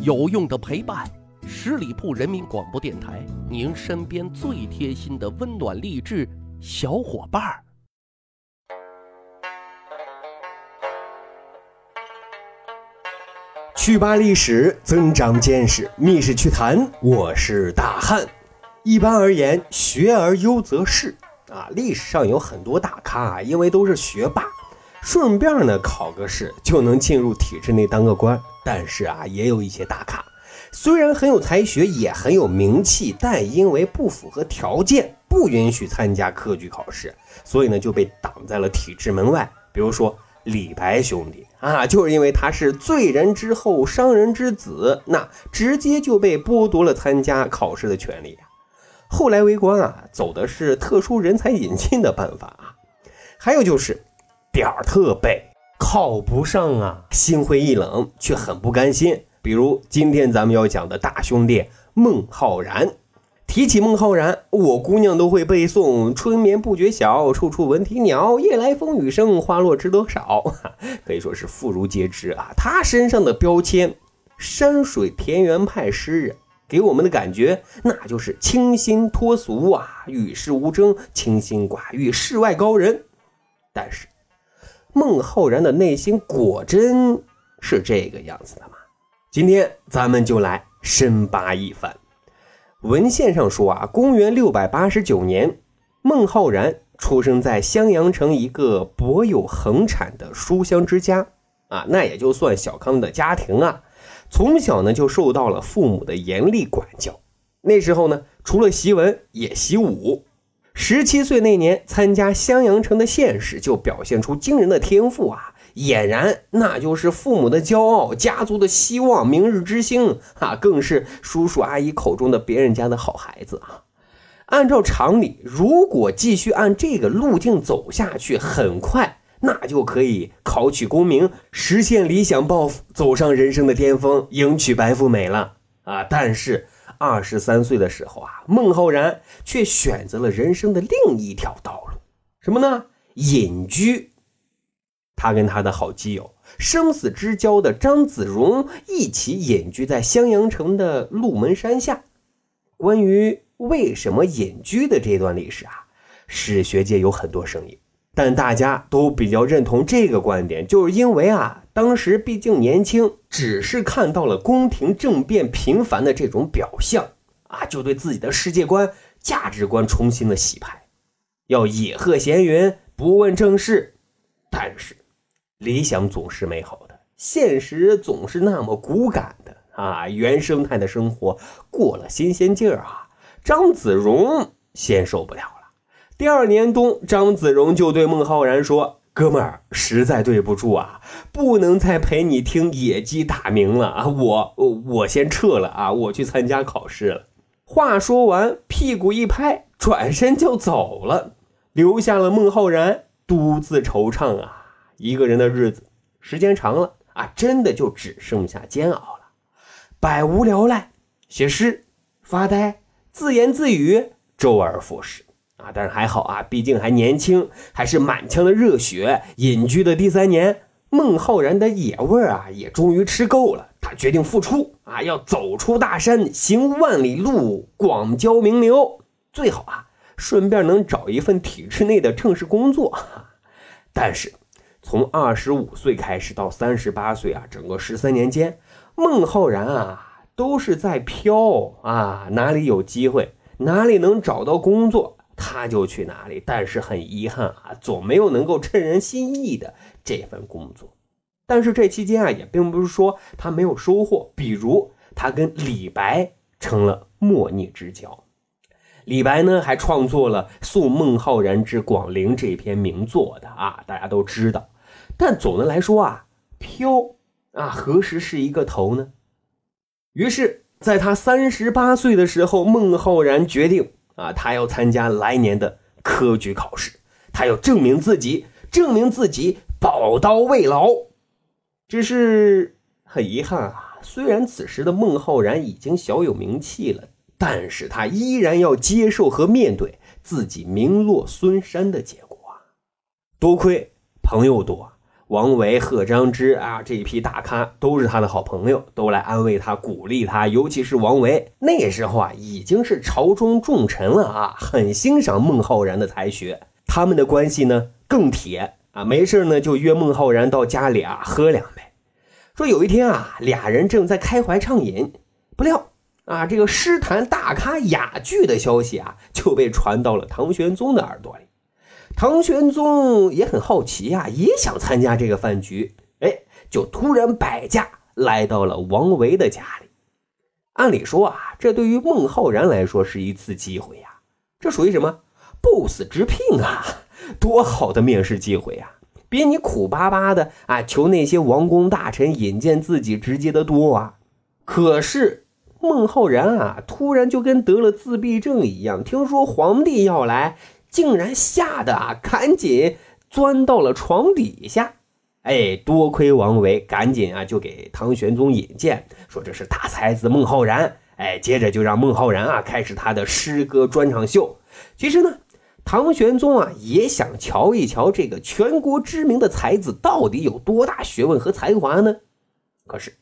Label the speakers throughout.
Speaker 1: 有用的陪伴，十里铺人民广播电台，您身边最贴心的温暖励志小伙伴儿。
Speaker 2: 去吧历史，增长见识，密室趣谈，我是大汉。一般而言，学而优则仕啊。历史上有很多大咖，因为都是学霸，顺便呢考个试就能进入体制内当个官。但是啊，也有一些大咖，虽然很有才学，也很有名气，但因为不符合条件，不允许参加科举考试，所以呢就被挡在了体制门外。比如说李白兄弟啊，就是因为他是罪人之后，商人之子，那直接就被剥夺了参加考试的权利。后来为官啊，走的是特殊人才引进的办法啊。还有就是点儿特背。考不上啊，心灰意冷，却很不甘心。比如今天咱们要讲的大兄弟孟浩然。提起孟浩然，我姑娘都会背诵“春眠不觉晓，处处闻啼鸟。夜来风雨声，花落知多少。” 可以说是妇孺皆知啊。他身上的标签——山水田园派诗人，给我们的感觉那就是清新脱俗啊，与世无争，清心寡欲，世外高人。但是。孟浩然的内心果真是这个样子的吗？今天咱们就来深扒一番。文献上说啊，公元六百八十九年，孟浩然出生在襄阳城一个薄有横产的书香之家啊，那也就算小康的家庭啊。从小呢就受到了父母的严厉管教。那时候呢，除了习文也习武。十七岁那年，参加襄阳城的县试，就表现出惊人的天赋啊！俨然那就是父母的骄傲，家族的希望，明日之星啊！更是叔叔阿姨口中的别人家的好孩子啊！按照常理，如果继续按这个路径走下去，很快那就可以考取功名，实现理想抱负，走上人生的巅峰，迎娶白富美了啊！但是。二十三岁的时候啊，孟浩然却选择了人生的另一条道路，什么呢？隐居。他跟他的好基友、生死之交的张子荣一起隐居在襄阳城的鹿门山下。关于为什么隐居的这段历史啊，史学界有很多声音。但大家都比较认同这个观点，就是因为啊，当时毕竟年轻，只是看到了宫廷政变频繁的这种表象啊，就对自己的世界观、价值观重新的洗牌，要野鹤闲云，不问政事。但是，理想总是美好的，现实总是那么骨感的啊！原生态的生活过了新鲜劲儿啊，张子荣先受不了。第二年冬，张子荣就对孟浩然说：“哥们儿，实在对不住啊，不能再陪你听野鸡打鸣了啊！我我先撤了啊，我去参加考试了。”话说完，屁股一拍，转身就走了，留下了孟浩然独自惆怅啊。一个人的日子，时间长了啊，真的就只剩下煎熬了。百无聊赖，写诗、发呆、自言自语，周而复始。啊，但是还好啊，毕竟还年轻，还是满腔的热血。隐居的第三年，孟浩然的野味啊，也终于吃够了。他决定复出啊，要走出大山，行万里路，广交名流，最好啊，顺便能找一份体制内的正式工作。但是，从二十五岁开始到三十八岁啊，整个十三年间，孟浩然啊，都是在飘啊，哪里有机会，哪里能找到工作。他就去哪里，但是很遗憾啊，总没有能够称人心意的这份工作。但是这期间啊，也并不是说他没有收获，比如他跟李白成了莫逆之交。李白呢，还创作了《送孟浩然之广陵》这篇名作的啊，大家都知道。但总的来说啊，飘啊，何时是一个头呢？于是，在他三十八岁的时候，孟浩然决定。啊，他要参加来年的科举考试，他要证明自己，证明自己宝刀未老。只是很遗憾啊，虽然此时的孟浩然已经小有名气了，但是他依然要接受和面对自己名落孙山的结果啊。多亏朋友多，王维、贺张之啊，这一批大咖都是他的好朋友，都来安慰他、鼓励他。尤其是王维，那时候啊，已经是朝中重臣了啊，很欣赏孟浩然的才学。他们的关系呢更铁啊，没事呢就约孟浩然到家里啊喝两杯。说有一天啊，俩人正在开怀畅饮，不料啊，这个诗坛大咖雅聚的消息啊，就被传到了唐玄宗的耳朵里。唐玄宗也很好奇呀，也想参加这个饭局，哎，就突然摆驾来到了王维的家里。按理说啊，这对于孟浩然来说是一次机会呀，这属于什么不死之聘啊，多好的面试机会呀！比你苦巴巴的啊，求那些王公大臣引荐自己直接的多啊！可是孟浩然啊，突然就跟得了自闭症一样，听说皇帝要来，竟然吓得啊，赶紧钻到了床底下。哎，多亏王维赶紧啊，就给唐玄宗引荐，说这是大才子孟浩然。哎，接着就让孟浩然啊，开始他的诗歌专场秀。其实呢。唐玄宗啊，也想瞧一瞧这个全国知名的才子到底有多大学问和才华呢。可是，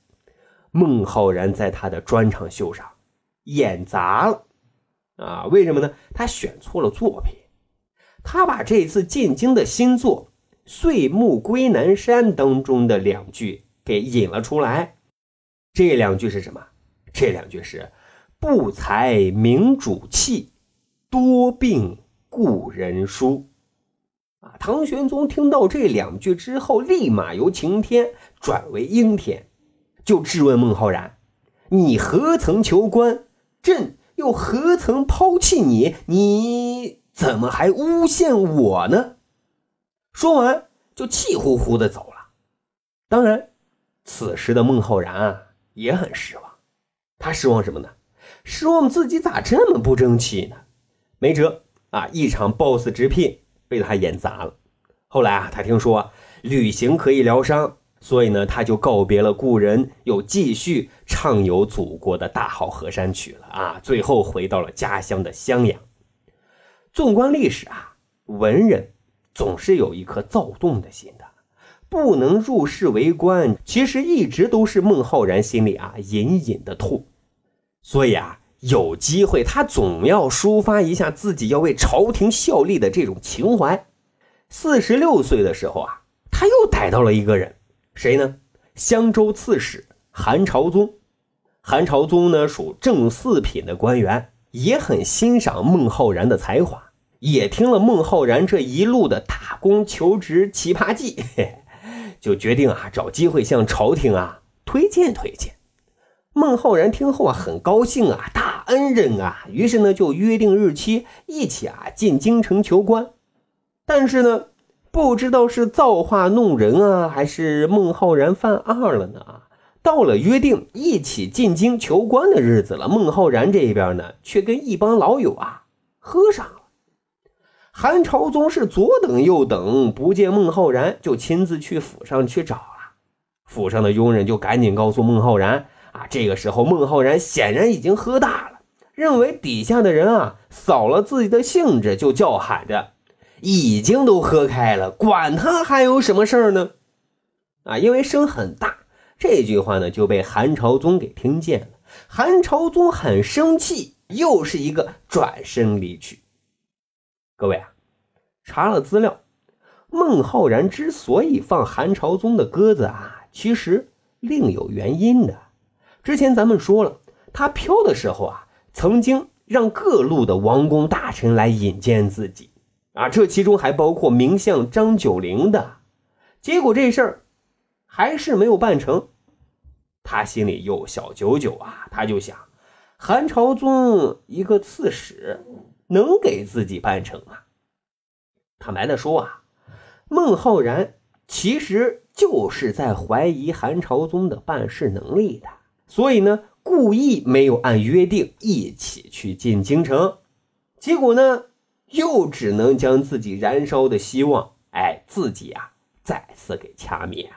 Speaker 2: 孟浩然在他的专场秀上演砸了啊！为什么呢？他选错了作品。他把这次进京的新作《岁暮归南山》当中的两句给引了出来。这两句是什么？这两句是“不才明主气，多病”。故人书，啊！唐玄宗听到这两句之后，立马由晴天转为阴天，就质问孟浩然：“你何曾求官？朕又何曾抛弃你？你怎么还诬陷我呢？”说完，就气呼呼的走了。当然，此时的孟浩然啊也很失望。他失望什么呢？失望自己咋这么不争气呢？没辙。啊！一场 BOSS 直聘被他演砸了。后来啊，他听说旅行可以疗伤，所以呢，他就告别了故人，又继续畅游祖国的大好河山曲了啊！最后回到了家乡的襄阳。纵观历史啊，文人总是有一颗躁动的心的，不能入仕为官，其实一直都是孟浩然心里啊隐隐的痛。所以啊。有机会，他总要抒发一下自己要为朝廷效力的这种情怀。四十六岁的时候啊，他又逮到了一个人，谁呢？襄州刺史韩朝宗。韩朝宗呢，属正四品的官员，也很欣赏孟浩然的才华，也听了孟浩然这一路的打工求职奇葩记，就决定啊，找机会向朝廷啊推荐推荐。孟浩然听后啊，很高兴啊，大恩人啊，于是呢就约定日期，一起啊进京城求官。但是呢，不知道是造化弄人啊，还是孟浩然犯二了呢？到了约定一起进京求官的日子了，孟浩然这边呢，却跟一帮老友啊喝上。韩朝宗是左等右等，不见孟浩然，就亲自去府上去找了。府上的佣人就赶紧告诉孟浩然。啊，这个时候孟浩然显然已经喝大了，认为底下的人啊扫了自己的兴致，就叫喊着：“已经都喝开了，管他还有什么事儿呢？”啊，因为声很大，这句话呢就被韩朝宗给听见了。韩朝宗很生气，又是一个转身离去。各位啊，查了资料，孟浩然之所以放韩朝宗的鸽子啊，其实另有原因的。之前咱们说了，他飘的时候啊，曾经让各路的王公大臣来引荐自己，啊，这其中还包括名相张九龄的。结果这事儿还是没有办成，他心里又小九九啊，他就想，韩朝宗一个刺史能给自己办成啊？坦白的说啊，孟浩然其实就是在怀疑韩朝宗的办事能力的。所以呢，故意没有按约定一起去进京城，结果呢，又只能将自己燃烧的希望，哎，自己啊，再次给掐灭了。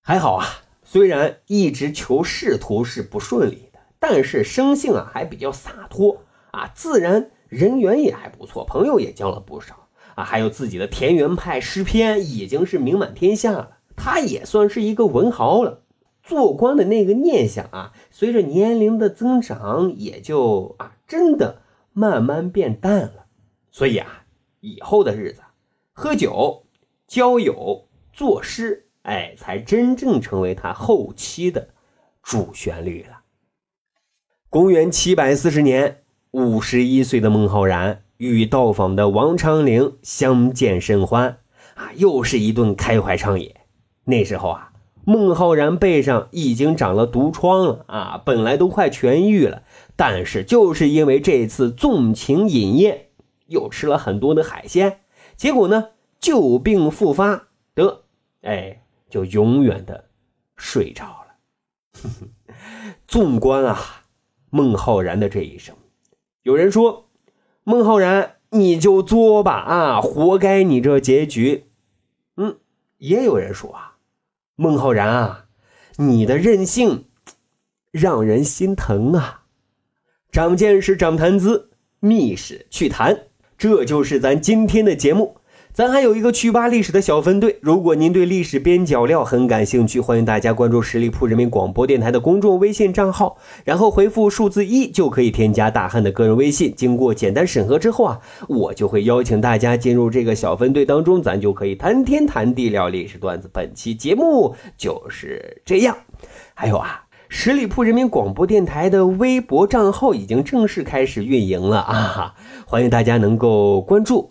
Speaker 2: 还好啊，虽然一直求仕途是不顺利的，但是生性啊还比较洒脱啊，自然人缘也还不错，朋友也交了不少啊，还有自己的田园派诗篇，已经是名满天下了。他也算是一个文豪了。做官的那个念想啊，随着年龄的增长，也就啊，真的慢慢变淡了。所以啊，以后的日子，喝酒、交友、作诗，哎，才真正成为他后期的主旋律了。公元七百四十年，五十一岁的孟浩然与到访的王昌龄相见甚欢，啊，又是一顿开怀畅饮。那时候啊。孟浩然背上已经长了毒疮了啊，本来都快痊愈了，但是就是因为这次纵情饮宴，又吃了很多的海鲜，结果呢旧病复发，得，哎，就永远的睡着了。纵观啊，孟浩然的这一生，有人说，孟浩然你就作吧啊，活该你这结局。嗯，也有人说啊。孟浩然啊，你的任性让人心疼啊！长见识，长谈资，密室趣谈，这就是咱今天的节目。咱还有一个趣吧历史的小分队，如果您对历史边角料很感兴趣，欢迎大家关注十里铺人民广播电台的公众微信账号，然后回复数字一就可以添加大汉的个人微信。经过简单审核之后啊，我就会邀请大家进入这个小分队当中，咱就可以谈天谈地聊历史段子。本期节目就是这样。还有啊，十里铺人民广播电台的微博账号已经正式开始运营了啊，欢迎大家能够关注。